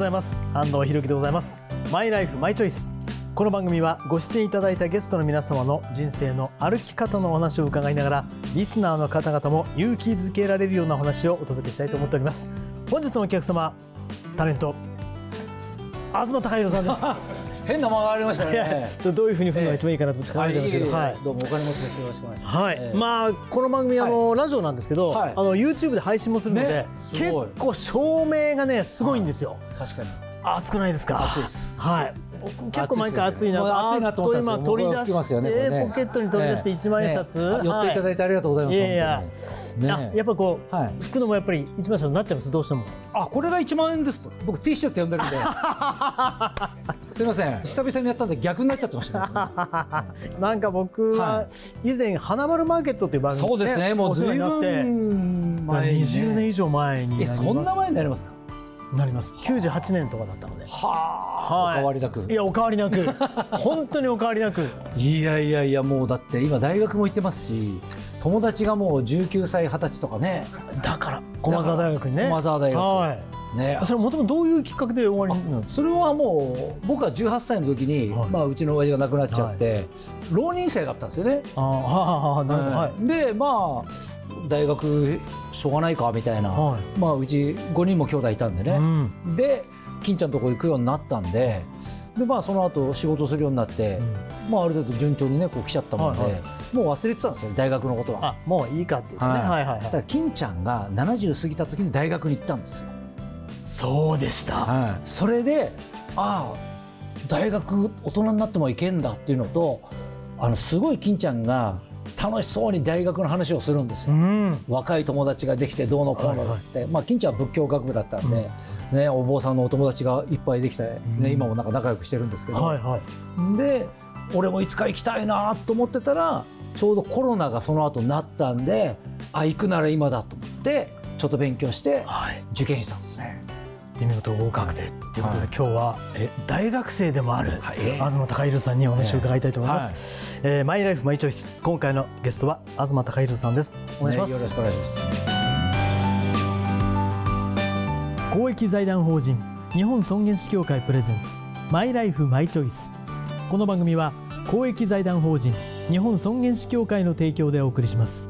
ございます。安藤博樹でございます。マイライフマイチョイス。この番組はご出演いただいたゲストの皆様の人生の歩き方のお話を伺いながらリスナーの方々も勇気づけられるようなお話をお届けしたいと思っております。本日のお客様タレント東貴弘さんです。変な間がありましたね。どういうふうに振るのが一番いいかなと思って考えちゃい。ましたけど、はい。どうもお金持ちです。よろしくお願いします。はい、ええ。まあこの番組あの、ラジオなんですけど、はい。あの YouTube で配信もするので、ねす結構照明がねすごいんですよ、確かに。暑くないですか？暑いですはい結構毎回暑いなもう暑いなと思ったんです取り出して、ねポケットに取り出して一万円札、ね寄っていただいてありがとうございます。いやいやねあやっぱこう、はい服のもやっぱり一万円札になっちゃいますどうしてもあこれが1万円です。僕ティッシュって呼んでるんで。すみません。久々にやったんで逆になっちゃってましたね。なんか僕はは以前花丸マーケットっていう番組そうですね。もうお世話随になって分前にね。20年以上前になりえますそんな前になりますか？なります。98年とかだったので。はあ。はい。お変わりなく。い。やお変わりなく。本当にお変わりなく。いやいやいやもうだって今大学も行ってますし友達がもう19歳20歳とかね。だから駒澤大学にね。駒澤大学。はいね。それもともとどういうきっかけで終わりなんですそれはもう僕が18歳の時に、はい。まあ、うちの親父が亡くなっちゃって、浪人生だったんですよね。ああはあなるほど。はい。でまあ大学しょうがないかみたいな、はまあ、うち5人も兄弟いたんでね、うん。で金ちゃんのとこ行くようになったんでで、まあ、その後仕事するようになって、まあ、ある程度順調にねこう来ちゃったもんで、はいはい。もう忘れてたんですよ大学のことは。あもういいかっていうかね。はい。はいはいそしたら金ちゃんが70過ぎた時に大学に行ったんですよ。そうでした。はい、それでああ大学大人になっても行けんだっていうのとあのすごい金ちゃんが楽しそうに大学の話をするんですよ。うん。若い友達ができてどうのこうのって、まあ、金ちゃんは仏教学部だったんで、ね、お坊さんのお友達がいっぱいできて、ねうん。今もなんか仲良くしてるんですけど、はいはい。で俺もいつか行きたいなと思ってたらちょうどコロナがその後なったんであ行くなら今だと思ってちょっと勉強してはい。受験したんですね。で見事合格でということで、はい。今日はえ大学生でもある、はい。東貴弘さんにお話を伺いたいと思います、えーマイライフマイチョイス。今回のゲストは東貴弘さんです。お願いします、ねよろしくお願いします。公益財団法人日本尊厳死協会プレゼンツマイライフマイチョイス。この番組は公益財団法人日本尊厳死協会の提供でお送りします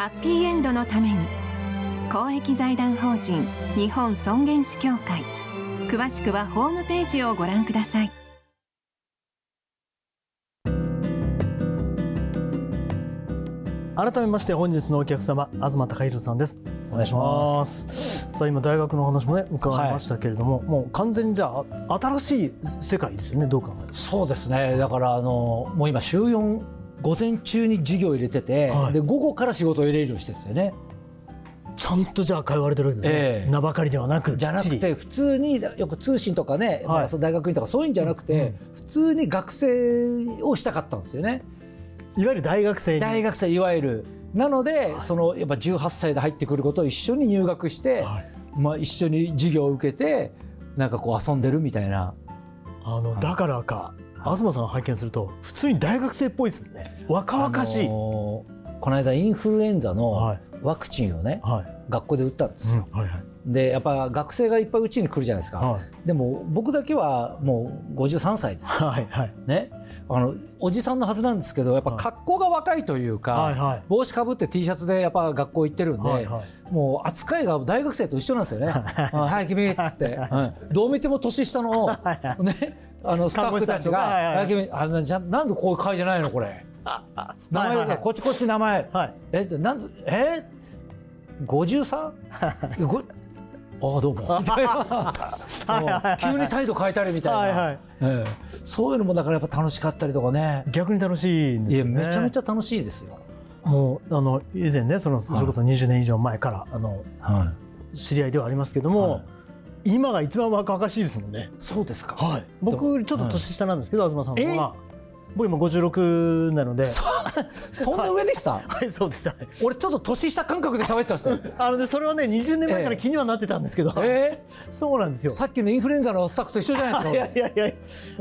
ハッピーエンドのために公益財団法人日本尊厳死協会詳しくはホームページをご覧ください。改めまして本日のお客様東貴弘さんです。お願いします。す。さあ今大学の話もね伺いましたけれども、もう完全にじゃあ新しい世界ですよねどう考えても。そうですね。だからあのもう今週4午前中に授業入れてて、はい。で午後から仕事を入れるようにしてるんですよね。ちゃんとじゃあ通われてるわけですね、ええ。名ばかりではなくじゃなくて普通によく通信とかね、まあ、その大学院とかそういうんじゃなくて、普通に学生をしたかったんですよね。いわゆる大学生に。大学生いわゆる。なので、そのやっぱ18歳で入ってくることを一緒に入学して、はい。まあ、一緒に授業を受けてなんかこう遊んでるみたいな。あのだからか東さんを拝見すると普通に大学生っぽいですもんね。若々しい、あのーこの間インフルエンザはのい。ワクチンをね、はい、学校で打ったんですよ、はいはい。でやっぱ学生がいっぱいうちに来るじゃないですか、はい。でも僕だけはもう53歳です はいはい。ね。あのおじさんのはずなんですけどやっぱ格好が若いというか、はいはい。帽子かぶって T シャツでやっぱ学校行ってるんで、はいはい。もう扱いが大学生と一緒なんですよね。あはい。君っつって、うん。どう見ても年下のねあのスタッフたちがあなじゃなんでこう書いてないのこれ。名前がこっちこっち名前。はい。えなんでえ？五十三？ごああどうも。みたいなもう急に態度変えたりみたいな、はいはい。ええ。そういうのもだからやっぱ楽しかったりとかね。逆に楽しいんですよね。いやめちゃめちゃ楽しいですよ。もうあの以前ねそのそれこそ20年以上前からあのは知り合いではありますけども、はい今が一番若々しいですもんね。い、そうですか。はい。僕ちょっと年下なんですけど、東さんえは。僕今56なので。そんな上でした？はい、そうです。はい俺ちょっと年下感覚で喋ってましたよ。あのね、それはね、20年前から気にはなってたんですけど。え？そうなんですよー、。さっきのインフルエンザのスタッフと一緒じゃないいですか。やいやいや。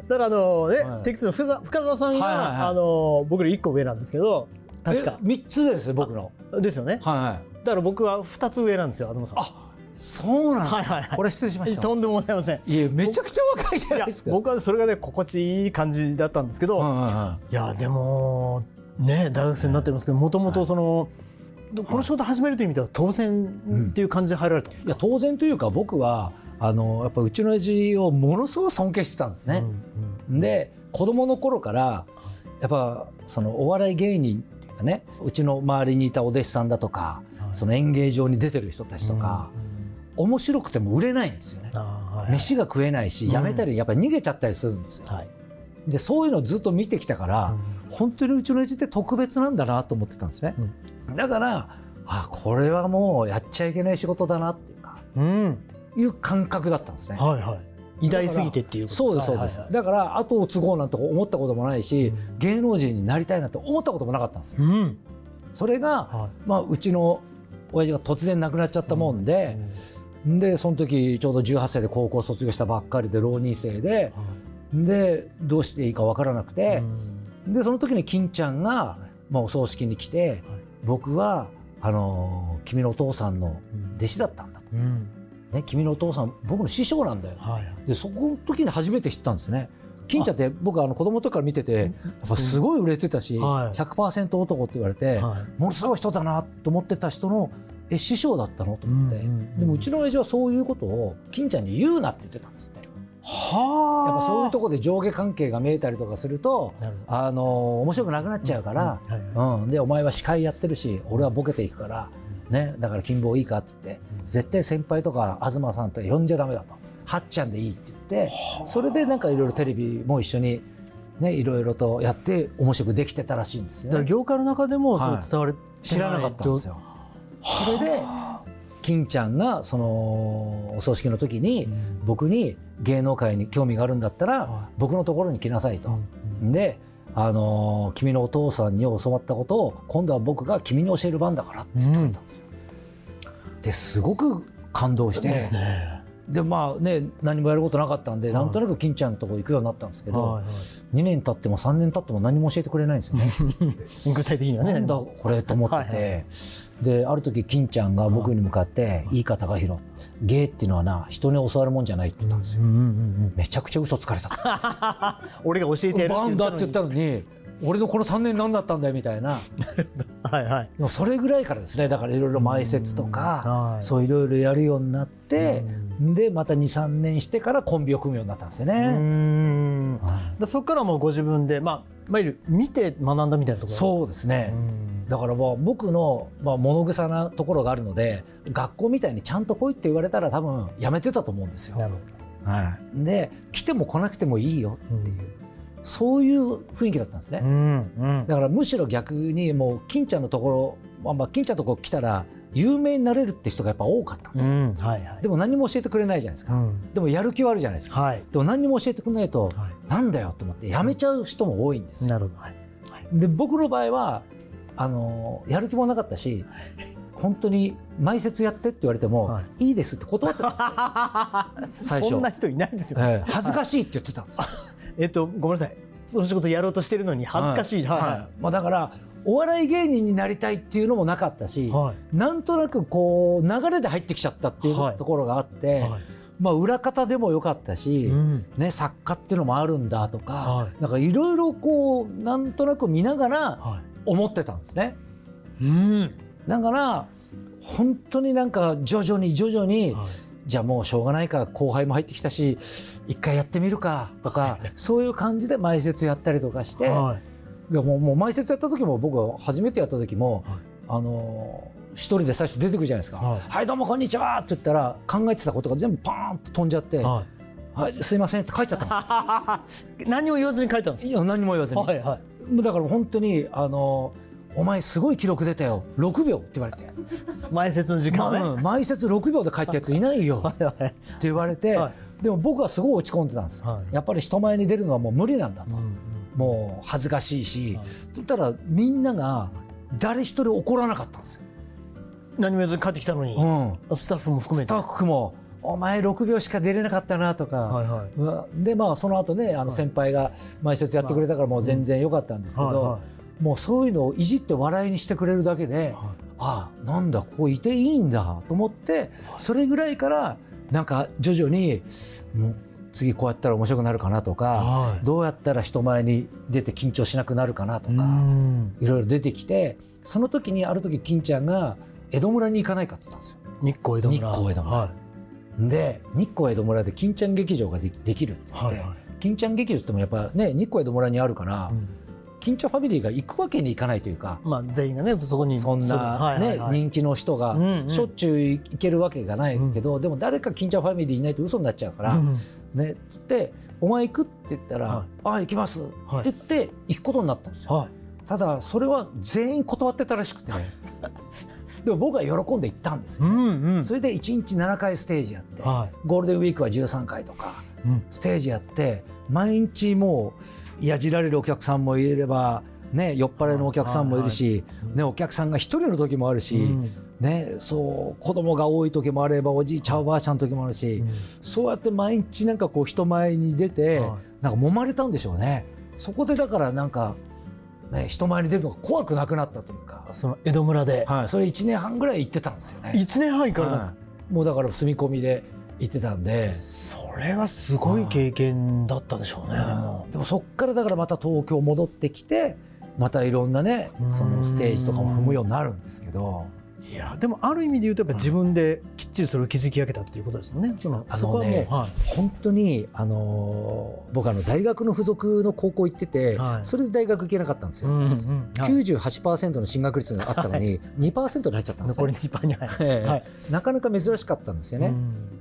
だからあのね、はいテクツの深澤さんが、はいはいはいあの僕より1個上なんですけど、確かえ？三つです僕の。ですよね。はいはい。だから僕は2つ上なんですよ、東さん。あ、そうなんですか？はいはいはいこれ失礼しました。とんでもございません。いやめちゃくちゃ若いじゃないですか。僕はそれがね心地いい感じだったんですけど、はいはいはいやでもね大学生になってますけどもともとその、この仕事始めるという意味では当然っていう感じで入られたんですか、いや当然というか僕はあのやっぱうちの親父をものすごく尊敬してたんですね。で子供の頃からやっぱそのお笑い芸人っていうかねうちの周りにいたお弟子さんだとか、はいその演芸場に出てる人たちとか、面白くても売れないんですよね。はい飯が食えないしうん。辞めたりやっぱり逃げちゃったりするんですよ。はい。でそういうのをずっと見てきたから、本当にうちの親父って特別なんだなと思ってたんですね。だからあこれはもうやっちゃいけない仕事だなっていうかうん。いう感覚だったんですね。はいはい。偉大すぎてっていうことそうですそうです、だから後を継ごうなんて思ったこともないし、芸能人になりたいなんて思ったこともなかったんですよ。うん。それが、はまあ、うちの親父が突然亡くなっちゃったもんで、でその時ちょうど18歳で高校卒業したばっかりで浪人生で、でどうしていいか分からなくて、でその時に金ちゃんが、まあ、お葬式に来て、僕はあのー君のお父さんの弟子だったんだと、うん。ね、君のお父さん僕の師匠なんだよ。はい。でそこの時に初めて知ったんですね。金ちゃんって僕あの子供の時から見ててやっぱすごい売れてたし、はい。100%男って言われて、はい。ものすごい人だなと思ってた人のえ師匠だったの？と思って、うんうんうん。でもうちの親父はそういうことを金ちゃんに言うなって言ってたんですって。はあ。やっぱそういうところで上下関係が見えたりとかするとあの面白くなくなっちゃうから、うんはいはい。うん。でお前は司会やってるし俺はボケていくから、ね、だから金棒いいかっつって、絶対先輩とか東さんと呼んじゃダメだと。はっちゃんでいいって言ってそれでなんかいろいろテレビも一緒にねいろいろとやって面白くできてたらしいんですよね。だから業界の中でもそうはい。伝われてい知らなかったんですよ。それで金ちゃんがそのお葬式の時に僕に芸能界に興味があるんだったはら僕のところに来なさいと。うんで、あのー君のお父さんに教わったことを今度は僕が君に教える番だからって言ってくれたんですよ。ですごく感動して。ですねでまあね何もやることなかったんで、はい。なんとなく金ちゃんのとこ行くようになったんですけど、はいはい。2年経っても3年経っても何も教えてくれないんですよね。具体的にはね。なんだこれと思ってて、である時金ちゃんが僕に向かって「いい。か高弘芸っていうのはな人に教わるもんじゃない」って言ったんですよ。うんうんうんめちゃくちゃ嘘つかれた 俺が教えてやるって言ったののに俺のこの3年何だったんだよみたいな。にはいはい。それぐらいからですね。だからいろいろ前説とかはい。そういろいろやるようになってでまた23年してからコンビを組むようになったんですよね。ん。でそこからもうご自分でまあいわゆる見て学んだみたいなところそうですね。うん。だからもう僕のまあ物臭なところがあるので学校みたいにちゃんと来いって言われたら多分やめてたと思うんですよ。なるほはい、で来ても来なくてもいいよどっていう、そういう雰囲気だったんですね。うんうん。だからむしろ逆にもう金ちゃんのところ、まあ、まあ金ちゃんのところ来たら有名になれるって人がやっぱ多かったんですよ。うんはいはい。でも何も教えてくれないじゃないですか。うん。でもやる気はあるじゃないですか。はい。でも何にも教えてくれないと、はなんだよと思ってやめちゃう人も多いんですよ。なるほど。はい。で僕の場合はあのやる気もなかったし本当に前説やってって言われても、、はい。いですって断ってた 最初。そんな人いないですよ。ええ恥ずかしいって言ってたんですよ。えっとごめんなさい。その仕事やろうとしてるのに恥ずかしい。はい。はまあ、だからお笑い芸人になりたいっていうのもなかったし、いはい。なんとなくこう流れで入ってきちゃったっていうはい。ところがあって、はい。まあ、裏方でもよかったし、うん。ね、作家っていうのもあるんだとか、はい。なんかいろいろこうなんとなく見ながらは思ってたんですね。いうん。だから本当になんか徐々に徐々に、はい。じゃあもうしょうがないか後輩も入ってきたし一回やってみるかとか、そういう感じで前説やったりとかして、はいやもうもう前説やった時も僕は初めてやった時も、はい。あのー一人で最初出てくるじゃないですか「ははいい、どうもこんにちは」って言ったら考えてたことが全部パーンと飛んじゃって「ははい、すいません」って書いちゃったんでい 何も言わずに書いたんですすいや何も言わずに、はいはい。だから本当にあのーお前すごい記録出たよ。6秒」って言われて。前説の時「ま間ね、あうん前説6秒で帰ったやついないよ」って言われて、はでも僕はすごい落ち込んでたんです。よ、はい。やっぱり人前に出るのはもう無理なんだと、うんもう恥ずかしいし、はい。そしたらみんなが誰一人怒らなかったんですよ、何も言わずに帰ってきたのに、うん、スタッフも含めて。スタッフも「お前6秒しか出れなかったな」とか、はいはい。でまあその後ねあの先輩が前説やってくれたからもう全然良かったんですけど、はいはもうそういうのをいじって笑いにしてくれるだけで、ああなんだここいていいんだと思ってそれぐらいからなんか徐々にもう次こうやったら面白くなるかなとか、はい。どうやったら人前に出て緊張しなくなるかなとか、ん。いろいろ出てきてその時にある時金ちゃんが江戸村に行かないかって言ったんですよ。日光江戸村。日光江戸村。はで日光江戸村で金ちゃん劇場ができできるってい言って、はいはい。金ちゃん劇場ってもやっぱね日光江戸村にあるから、うん金ちゃんファミリーが行くわけにいかないというか、まあ全員がねそこに。そんな、ね人気の人がしょっちゅう行けるわけがないけど、でも誰か金ちゃんファミリーいないと嘘になっちゃうから、うんねつって「お前行く?」って言ったら「はい。ああ行きます」はい。って言って行くことになったんですよ。はい。ただそれは全員断ってたらしくて。でも僕は喜んで行ったんですよ。それで1日7回ステージやって、はゴールデンウィークは13回とかステージやって毎日もうやじられるお客さんもいれば、ね、酔っ払いのお客さんもいるし、ね、お客さんが一人の時もあるし、うん。ね、そう子供が多い時もあればおじいちゃんおばあちゃんの時もあるし、そうやって毎日なんかこう人前に出て、はい。なんか揉まれたんでしょうね。そこでだからなんか、ね、人前に出るのが怖くなくなったというか、その江戸村で。はい、それ1年半ぐらい行ってたんですよね。一年半行かれたんですか？はい。もうだから住み込みで行ってたんで。それはすごい経験だったでしょうね。でもでもそっからだからまた東京戻ってきてまたいろんなねそのステージとかも踏むようになるんですけどいやでもある意味で言うとやっぱ自分できっちりそれを築き上げたっていうことですもんね。そのねそこはもうはい本当にあのー僕あの大学の付属の高校行ってて、はいそれで大学行けなかったんですよ。うんうんはい98%の進学率があったのに2%に入っちゃったんです残りね。2パーに入る。ええはいなかなか珍しかったんですよね。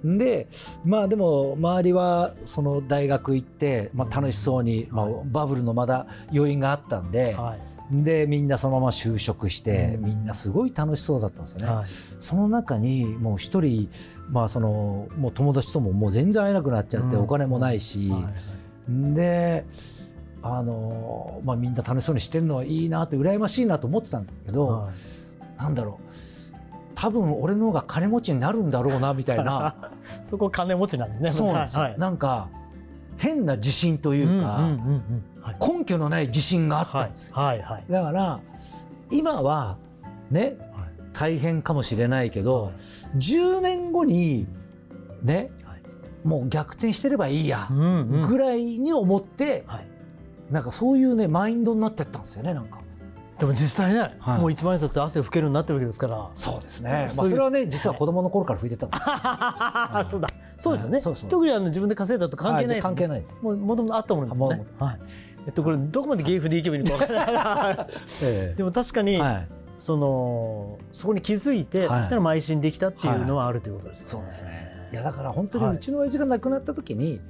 うんでまあでも周りはその大学行って、まあ、楽しそうに、まあ、バブルのまだ余韻があったんで、はいでみんなそのまま就職して、うん。みんなすごい楽しそうだったんですよね。はい。その中にもう一人、まあ、そのもう友達とももう全然会えなくなっちゃって、うん。お金もないし、はいであの、まあ、みんな楽しそうにしてるのはいいなって羨ましいなと思ってたんだけど、はい。なんだろう。多分俺の方が金持ちになるんだろうなみたいな。そこ金持ちなんですね。そうなんですはい。なんか変な自信というか、根拠のない自信があったんですよ。はいはいだから今はねはい。大変かもしれないけど、はい。10年後にね、はい。もう逆転してればいいやうんうん。ぐらいに思って、はい。なんかそういうねマインドになってったんですよねなんか。でも実際ね、はい。もう一万円札で汗を拭けるようになってるわけですから。そうですね、まあ、それはね実は子供の頃から吹いてたんです、そうだ。そうですよね。特にあの自分で稼いだと関係ないですね。関係ないです、もともとあったものですね。はい。えっとこれどこまで芸風でいけばいいのかわからない。えでも確かに、はい、そのそこに気づいて、はい。だ邁進できたっていうのはあるということですよそうね。ですね。いやだから本当にはい。うちの親父が亡くなった時に、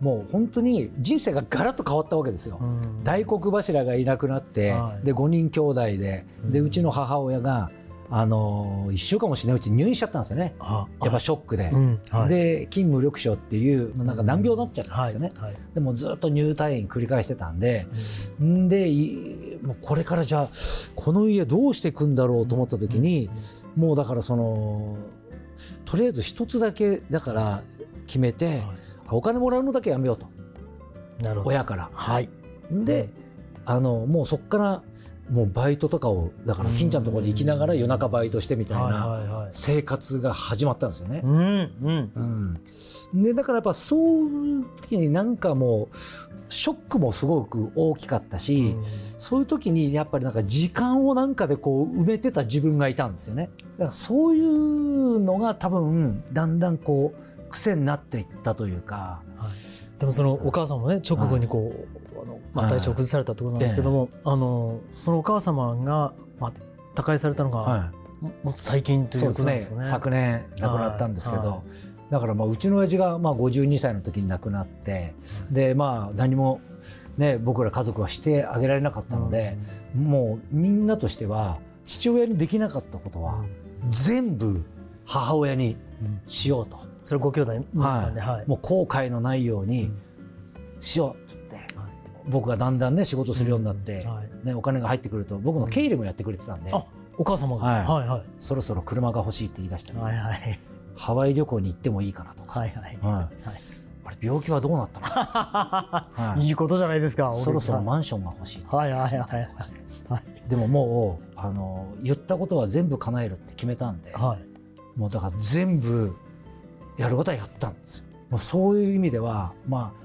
もう本当に人生がガラッと変わったわけですよ、うん。大黒柱がいなくなって、はい。で5人兄弟ででうん。うちの母親が、あの1週間もしないうちに入院しちゃったんですよね。あやっぱショックで。うんはい。で筋無力症っていうなんか難病になっちゃったんはいですよね、はいでもずっと入退院繰り返してたんで。ん。でいもうこれからじゃあこの家どうしていくんだろうと思った時に、もうだからそのとりあえず一つだけだから決めて、お金もらうのだけやめようと。親から。はい。で、あのもうそっからもうバイトとかをだから金ちゃんのところに行きながら夜中バイトしてみたいなはいはいはい。生活が始まったんですよねう。んうんうん、でだからやっぱそういう時になんかもうショックもすごく大きかったし、そういう時にやっぱりなんか時間をなんかでこう埋めてた自分がいたんですよね。だからそういうのが多分だんだんこう癖になっていったというか。でもそのお母さんもね直後にこう、まあ、はい体調を崩されたってことなんですけども、あのそのお母様が、まあ、他界されたのが、はい。ももっと最近といそううですね。ことですよね。昨年亡くなったんですけど、はい。はだからまあうちの親父がまあ52歳の時に亡くなってでまあ何もね、僕ら家族はしてあげられなかったので、もうみんなとしては父親にできなかったことは全部母親にしようと、それご兄弟皆さんで、はい。もう後悔のないようにしよう僕がだんだんね仕事するようになって、はい。ね、お金が入ってくると僕の経理もやってくれてたんで、あお母様が、はい。はいはい。そろそろ車が欲しいって言い出したり、はいはい。ハワイ旅行に行ってもいいかなとか、はいはい。はい。あれ病気はどうなったの、はい。いいことじゃないですかそろそろはいマンションが欲しいってはいはいはいはい。はい。でももうあの言ったことは全部叶えるって決めたんで、はい。もうだから全部やることはやったんですよ。もうそういう意味ではまあ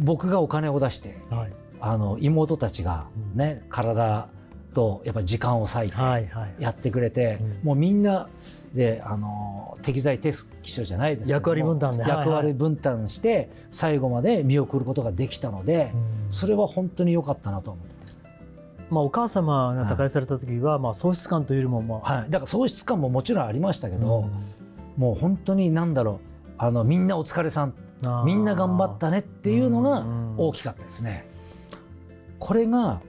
僕がお金を出してはい。あの妹たちがね、体とやっぱ時間を割いてはいはい。やってくれて、うん。もうみんなであの適材適所じゃないですけ役割分担で。はいはい。役割分担して最後まで見送ることができたので、うん。それは本当に良かったなと思ってます。まあお母様が他界された時はまあ喪失感というよりもまあ。はい、だから喪失感ももちろんありましたけど、うん。もう本当に何だろうあのみんなお疲れさんみんな頑張ったねっていうのがうん。大きかったですね。これが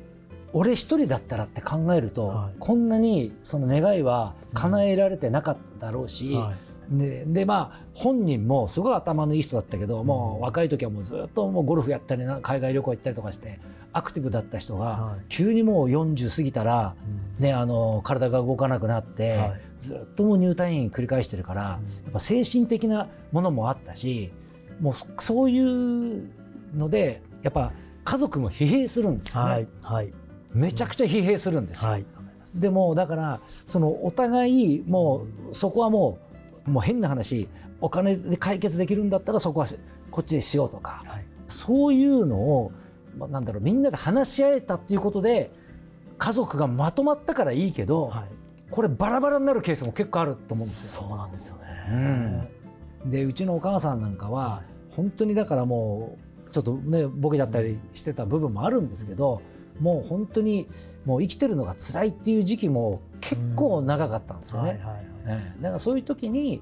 俺一人だったらって考えると、はい。こんなにその願いは叶えられてなかっただろうし、はい。ででまあ本人もすごい頭のいい人だったけど、もう若い時はもうずっともうゴルフやったりな海外旅行行ったりとかしてアクティブだった人が、はい。急にもう40過ぎたら、ね、あの体が動かなくなって、はいずっともう入退院繰り返してるから、やっぱ精神的なものもあったしもうそそういうのでやっぱ家族も疲弊するんですよね、はいはい。めちゃくちゃ疲弊するんですよ。はいでもだからそのお互いもうそこはもうもう変な話お金で解決できるんだったらそこはこっちでしようとかはい。そういうのを、まあ、なんだろうみんなで話し合えたっていうことで家族がまとまったからいいけど、はいこれバラバラになるケースも結構あると思うんですよ。そうなんですよね。でうちのお母さんなんかは本当にだからもうちょっとねボケちゃったりしてた部分もあるんですけど、もう本当にもう生きてるのが辛いっていう時期も結構長かったんですよね。だからそういう時に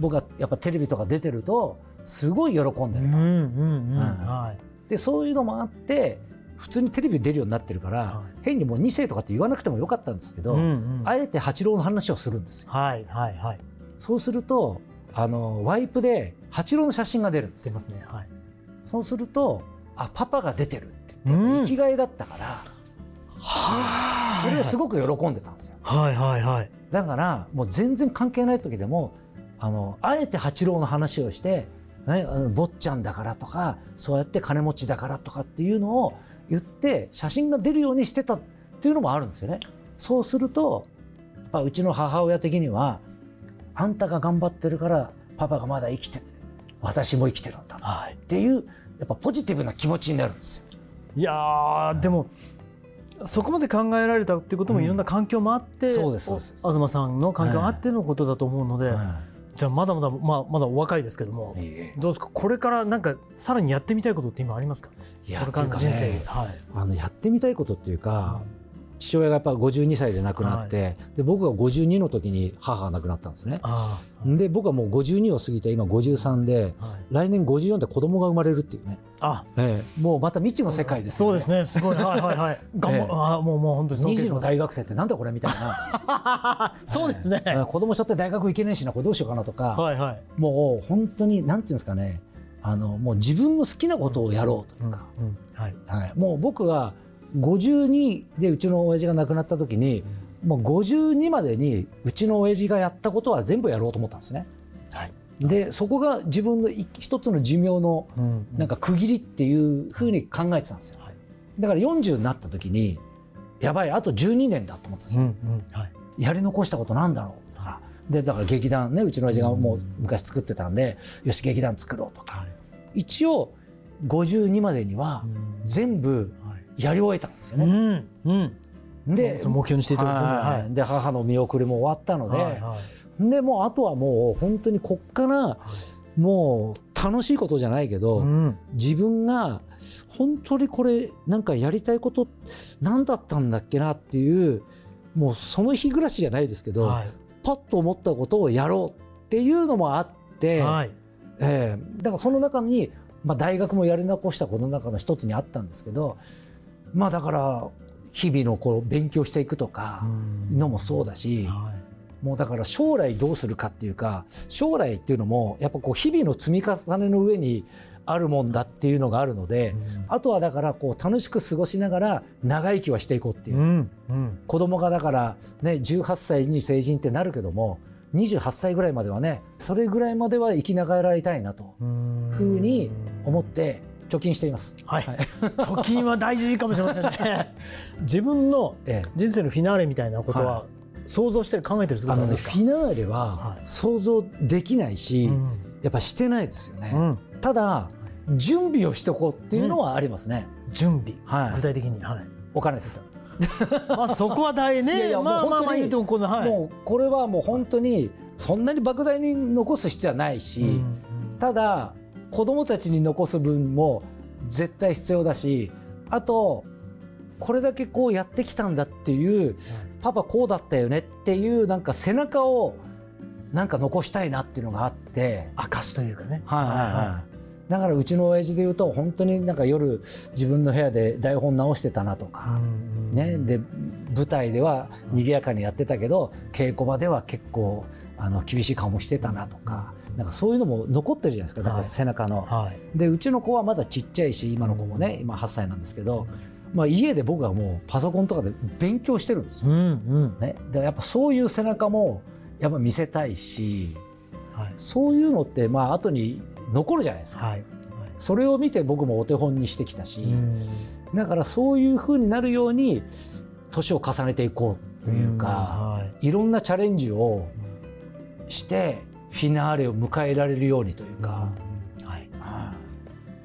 僕はやっぱテレビとか出てるとすごい喜んでると。でそういうのもあって普通にテレビ出るようになってるから、はい。変にもう2世とかって言わなくてもよかったんですけど、うんうん。あえて八郎の話をするんですよ。はいはいはい。そうするとあのワイプで八郎の写真が出るんですよ。出ますねはい。そうするとあパパが出てるって言って、うん。生きがいだったからそれをすごく喜んでたんですよ。はいはいはい。だからもう全然関係ない時でもあのあえて八郎の話をして、ね、あの坊ちゃんだからとかそうやって金持ちだからとかっていうのを言って写真が出るようにしてたっていうのもあるんですよね。そうするとやっぱうちの母親的にはあんたが頑張ってるからパパがまだ生きてて私も生きてるんだ。はい。っていうやっぱポジティブな気持ちになるんですよ。いやーでもそこまで考えられたっていうこともうん。いろんな環境もあって、そうですそうです。お東さんの環境があってのことだと思うので、はじゃあまだまだ、まあ、まだお若いですけども、いいえ。どうですか？これからなんかさらにやってみたいことって今ありますか？いやこれからの人生で、はい。あのやってみたいことっていうか、父親がやっぱ52歳で亡くなって、で僕が52の時に母が亡くなったんですね。あで僕はもう52を過ぎて今53であ、はい、来年54で子供が生まれるっていうね、あええ。もうまた未知の世界ですよそうですね。すごい。はいはいはい。頑張、ええあもうもう本当に尊2児の大学生ってなんだこれみたいな。そうですね、ええ。子供しょって大学行けねえしなこれどうしようかなとか、はいはい。もう本当になんていうんですかね。あのもう自分の好きなことをやろうというか、うん。はい。はい、もう僕は52でうちの親父が亡くなった時に、もう52までにうちの親父がやったことは全部やろうと思ったんですね。はい。でそこが自分のい一つの寿命のうんなんか区切りっていうふうに考えてたんですよ。はい。だから40になった時にやばいあと12年だと思ったんですよ。うんうん。はい。やり残したことなんだろう。とか。でだから劇団ねうちの親父がもう昔作ってたんで、よし劇団作ろうとか。一応52までには全部やり終えたんですようね。んうん。で目標にしていたは。いはい。で母の見送りも終わったので、はいはい。でもうあとはもう本当にこっからもう楽しいことじゃないけど、うん。自分が本当にこれなんかやりたいこと何だったんだっけなっていうもうその日暮らしじゃないですけど、はい。パッと思ったことをやろうっていうのもあって、はい。ええ。だからその中にまあ、大学もやり残したことの中の一つにあったんですけどまあだから日々のこう勉強していくとかのもそうだし、もうだから将来どうするかっていうか将来っていうのもやっぱこう日々の積み重ねの上にあるもんだっていうのがあるので、あとはだからこう楽しく過ごしながら長生きはしていこうっていう、うん。うん、子供がだからね18歳に成人ってなるけども28歳ぐらいまではねそれぐらいまでは生きながらいたいなとふうに思って貯金しています、はい、はい、貯金は大事かもしれませんね。自分の人生のフィナーレみたいなことは想像して考えてるあの、ね、フィナーレは想像できないし、はい、やっぱしてないですよね、うん、ただ準備をしておこうっていうのはありますね、うん、準備、はい、具体的に、はい、お金です。まあそこは大ね。いやいやまあまあまあいいとこの、はい、もうこれはもう本当にそんなに莫大に残す必要はないし、うんうん、ただ子供たちに残す分も絶対必要だしあとこれだけこうやってきたんだっていう、パパこうだったよねっていうなんか背中をなんか残したいなっていうのがあって証というかね。はいはいはい、だからうちの親父で言うと本当になんか夜自分の部屋で台本直してたなとか、ね、で舞台では賑やかにやってたけど稽古場では結構あの厳しい顔もしてたなとか。なんかそういうのも残ってるじゃないですか。だから背中の。はい、でうちの子はまだちっちゃいし今の子もね今8歳なんですけど、まあ、家で僕はもうパソコンとかで勉強してるんですよ。うんうん、ね、でやっぱそういう背中もやっぱ見せたいし、はい、そういうのってまあ後に残るじゃないですか。はい、それを見て僕もお手本にしてきたし、だからそういうふうになるように年を重ねていこうというか、はい、いろんなチャレンジをしてフィナーレを迎えられるようにというか。はい、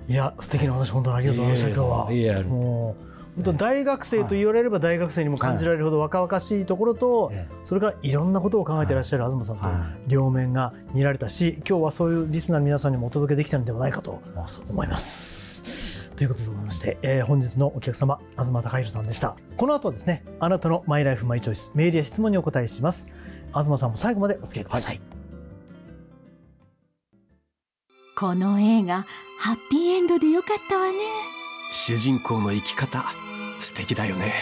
い。や素敵な話本当にありがとうございました今日は。もう本当大学生と言われれば大学生にも感じられるほど若々しいところと、それからいろんなことを考えていらっしゃる東さんと両面が見られたし今日はそういうリスナーの皆さんにもお届けできたのではないかと思います。ということでございまして、えー、本日のお客様東貴弘さんでした。この後はですねあなたのマイライフマイチョイスメールや質問にお答えします。東さんも最後までお付き合いください、はいこの映画ハッピーエンドでよかったわね。主人公の生き方素敵だよね。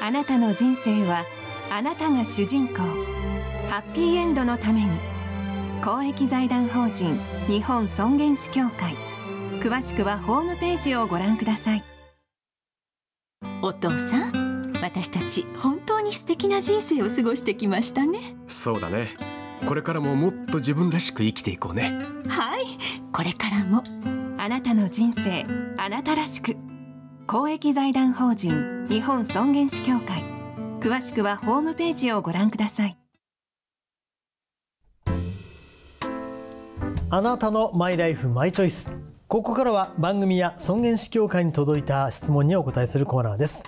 あなたの人生はあなたが主人公。ハッピーエンドのために公益財団法人日本尊厳死協会。詳しくはホームページをご覧ください。お父さん私たち本当に素敵な人生を過ごしてきましたね。そうだねこれからももっと自分らしく生きていこうね。はい。これからも。あなたの人生あなたらしく。公益財団法人日本尊厳死協会。詳しくはホームページをご覧ください。あなたのマイライフマイチョイス。ここからは番組や尊厳死協会に届いた質問にお答えするコーナーです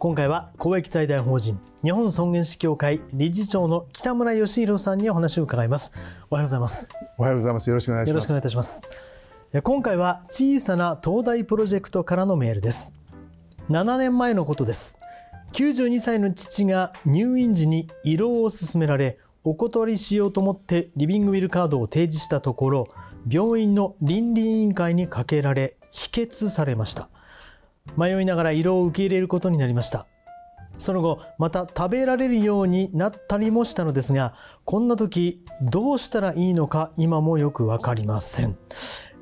今回は公益財団法人日本尊厳死協会理事長の北村義弘さんにお話を伺います。おはようございます。おはようございます。よろしくお願いします。よろしくお願いいたします。今回は小さな東大プロジェクトからのメールです。7年前のことです。92歳の父が入院時に胃ろうを勧められお断りしようと思ってリビングウィルカードを提示したところ病院の倫理委員会にかけられ否決されました迷いながら胃ろうを受け入れることになりました。その後また食べられるようになったりもしたのですがこんな時どうしたらいいのか今もよく分かりません。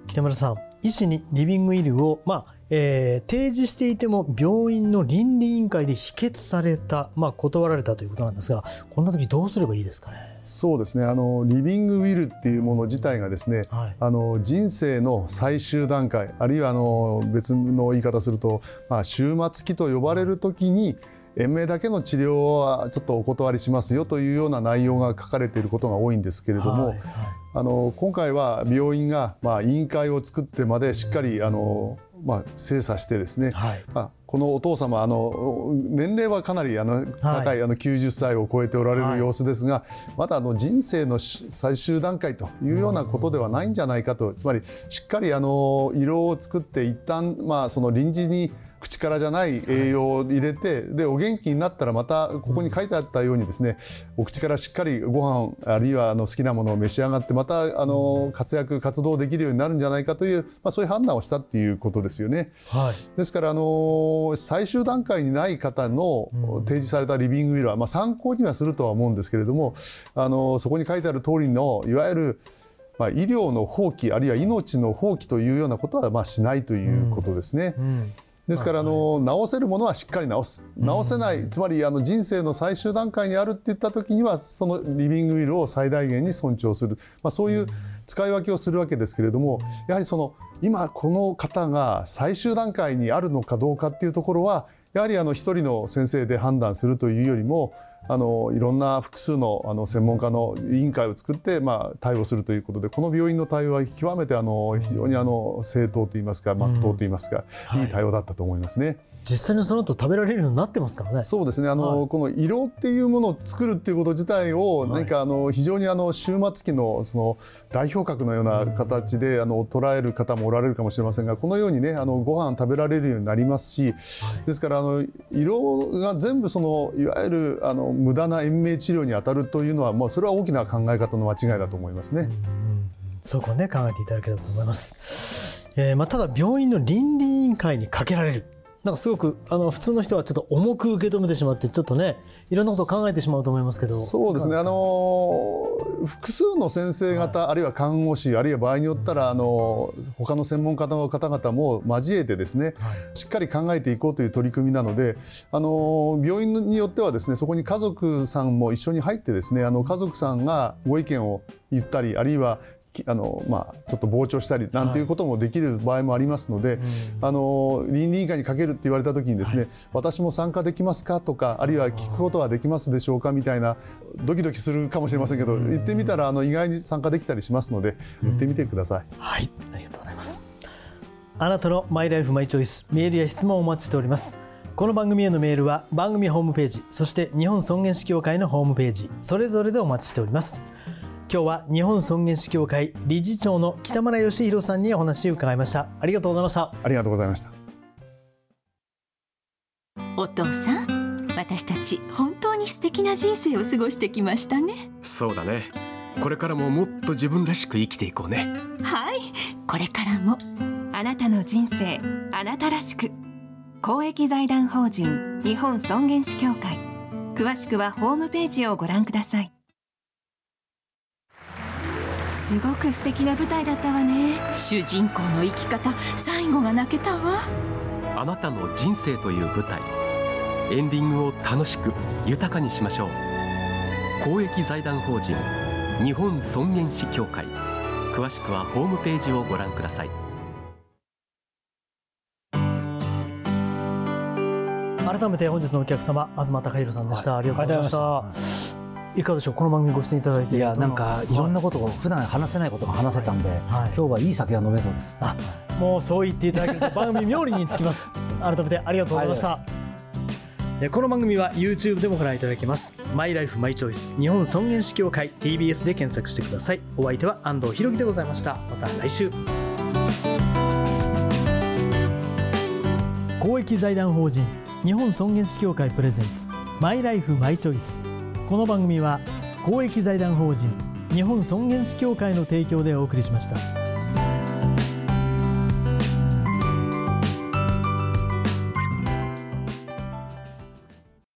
北村さん医師にリビングイルを、まあえー、提示していても病院の倫理委員会で否決された、まあ、断られたということなんですがこんな時どうすればいいですかね？そうですね。あのリビングウィルっていうもの自体がですね、はい、あの人生の最終段階あるいはあの別の言い方すると、まあ、終末期と呼ばれる時に延命だけの治療はちょっとお断りしますよというような内容が書かれていることが多いんですけれども、はいはい、あの今回は病院が、まあ、委員会を作ってまでしっかりあの、まあ、精査してですね、はい、まあ、このお父様あの年齢はかなりあの高い、あの90歳を超えておられる様子ですが、まだあの人生の最終段階というようなことではないんじゃないかとつまりしっかりあの胃ろうを作って一旦まあその臨時に口からじゃない栄養を入れて、でお元気になったらまたここに書いてあったようにですねお口からしっかりご飯あるいはあの好きなものを召し上がってまたあの活躍活動できるようになるんじゃないかという、まあ、そういう判断をしたっていうことですよね。はい、ですからあの最終段階にない方の提示されたリビングウィルは、まあ、参考にはするとは思うんですけれどもあのそこに書いてある通りのいわゆるまあ、医療の放棄あるいは命の放棄というようなことはまあしないということですね。うんうんですからあの治せるものはしっかり治す。治せないつまりあの人生の最終段階にあるっていった時にはそのリビングウィルを最大限に尊重する、まあ、そういう使い分けをするわけですけれどもやはりその今この方が最終段階にあるのかどうかっていうところはやはりあの一人の先生で判断するというよりもあのいろんな複数のあの専門家の委員会を作って、まあ、対応するということでこの病院の対応は極めてあの非常にあの正当といいますか真っ当といいますか、うん、いい対応だったと思いますね。実際にその後食べられるようになってますからね。そうですね。あの、はい、この色っていうものを作るっていうこと自体を、何かあの非常にあの終末期のその代表格のような形であの捉える方もおられるかもしれませんが、このようにねあのご飯食べられるようになりますし、はい、ですからあの色が全部そのいわゆるあの無駄な延命治療に当たるというのはもうそれは大きな考え方の間違いだと思いますね。うん、そこね考えていただければと思います。えー、まあただ病院の倫理委員会にかけられる。なんかすごくあの普通の人はちょっと重く受け止めてしまってちょっとねいろんなことを考えてしまうと思いますけどそうですね。あの複数の先生方、はい、あるいは看護師あるいは場合によったらあの他の専門家の方々も交えてですね、はい、しっかり考えていこうという取り組みなのであの病院によってはですねそこに家族さんも一緒に入ってですねあの家族さんがご意見を言ったりあるいはあのまあ、ちょっと傍聴したりなんていうこともできる場合もありますので、はい、あの倫理委員会にかけるって言われた時にですね、はい、私も参加できますかとかあるいは聞くことはできますでしょうかみたいなドキドキするかもしれませんけど、言ってみたらあの意外に参加できたりしますので言ってみてください。はい。ありがとうございます。あなたのマイライフマイチョイスメールや質問をお待ちしております。この番組へのメールは番組ホームページそして日本尊厳死協会のホームページそれぞれでお待ちしております今日は日本尊厳死協会理事長の北村義弘さんにお話を伺いました。ありがとうございました。ありがとうございました。お父さん私たち本当に素敵な人生を過ごしてきましたね。そうだね。これからももっと自分らしく生きていこうね。はい。これからもあなたの人生あなたらしく。公益財団法人日本尊厳死協会。詳しくはホームページをご覧くださいすごく素敵な舞台だったわね。主人公の生き方最後が泣けたわ。あなたの人生という舞台。エンディングを楽しく豊かにしましょう。公益財団法人日本尊厳死協会。詳しくはホームページをご覧ください。改めて本日のお客様東貴弘さんでした、はい、ありがとうございましたいかがでしょう？この番組ご出演いただいて。いやなんかい。ろんなことを普段話せないことが話せたんで、はい、今日はいい酒が飲めそうです。あもうそう言っていただけると番組妙利につきます。改めてありがとうございました。この番組は YouTube でもご覧いただけます。マイライフマイチョイス日本尊厳死協会 TBS で検索してください。お相手は安藤博樹でございました。また来週。公益財団法人日本尊厳死協会プレゼンツ。マイライフマイチョイスこの番組は公益財団法人日本尊厳死協会の提供でお送りしました。